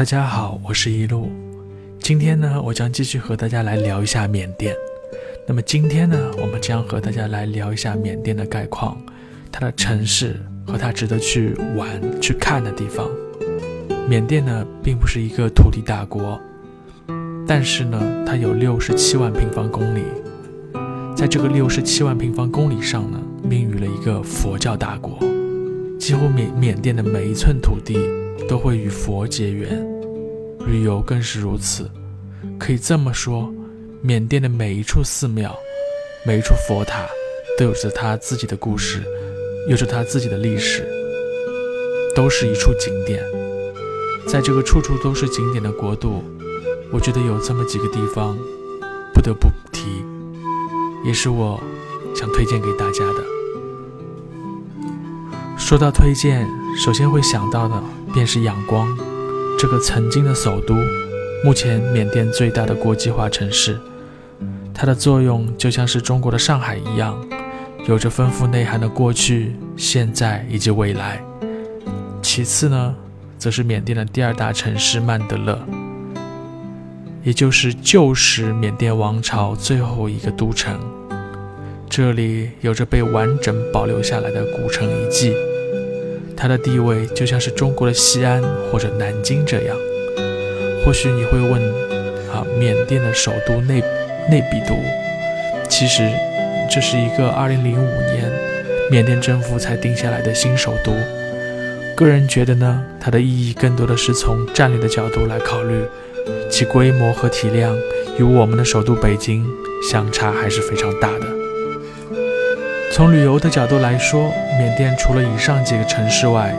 大家好，我是一路。今天呢，我将继续和大家来聊一下缅甸。那么今天呢，我们将和大家来聊一下缅甸的概况，它的城市和它值得去玩、去看的地方。缅甸呢，并不是一个土地大国，但是呢，它有六十七万平方公里。在这个六十七万平方公里上呢，命于了一个佛教大国，几乎缅缅甸的每一寸土地都会与佛结缘，旅游更是如此。可以这么说，缅甸的每一处寺庙、每一处佛塔，都有着它自己的故事，有着它自己的历史，都是一处景点。在这个处处都是景点的国度，我觉得有这么几个地方不得不提。也是我想推荐给大家的。说到推荐，首先会想到的便是仰光，这个曾经的首都，目前缅甸最大的国际化城市。它的作用就像是中国的上海一样，有着丰富内涵的过去、现在以及未来。其次呢，则是缅甸的第二大城市曼德勒。也就是旧时缅甸王朝最后一个都城，这里有着被完整保留下来的古城遗迹，它的地位就像是中国的西安或者南京这样。或许你会问，啊，缅甸的首都内内比都，其实这是一个2005年缅甸政府才定下来的新首都。个人觉得呢，它的意义更多的是从战略的角度来考虑。其规模和体量与我们的首都北京相差还是非常大的。从旅游的角度来说，缅甸除了以上几个城市外，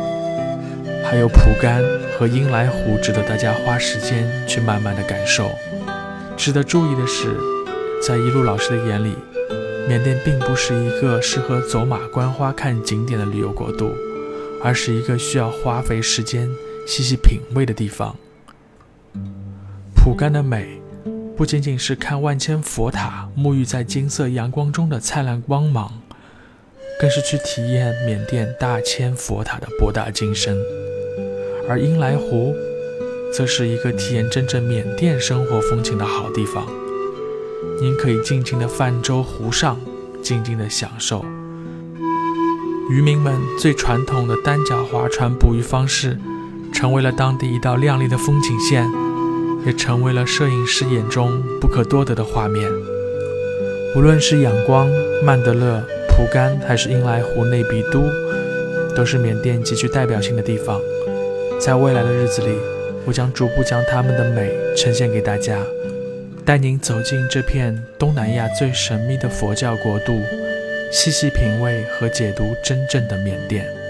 还有蒲甘和英莱湖值得大家花时间去慢慢的感受。值得注意的是，在一路老师的眼里，缅甸并不是一个适合走马观花看景点的旅游国度，而是一个需要花费时间细细品味的地方。蒲甘的美，不仅仅是看万千佛塔沐浴在金色阳光中的灿烂光芒，更是去体验缅甸大千佛塔的博大精深。而英莱湖，则是一个体验真正缅甸生活风情的好地方。您可以尽情的泛舟湖上，静静的享受。渔民们最传统的单脚划船捕鱼方式，成为了当地一道亮丽的风景线。也成为了摄影师眼中不可多得的画面。无论是仰光、曼德勒、蒲甘，还是英莱湖内比都，都是缅甸极具代表性的地方。在未来的日子里，我将逐步将它们的美呈现给大家，带您走进这片东南亚最神秘的佛教国度，细细品味和解读真正的缅甸。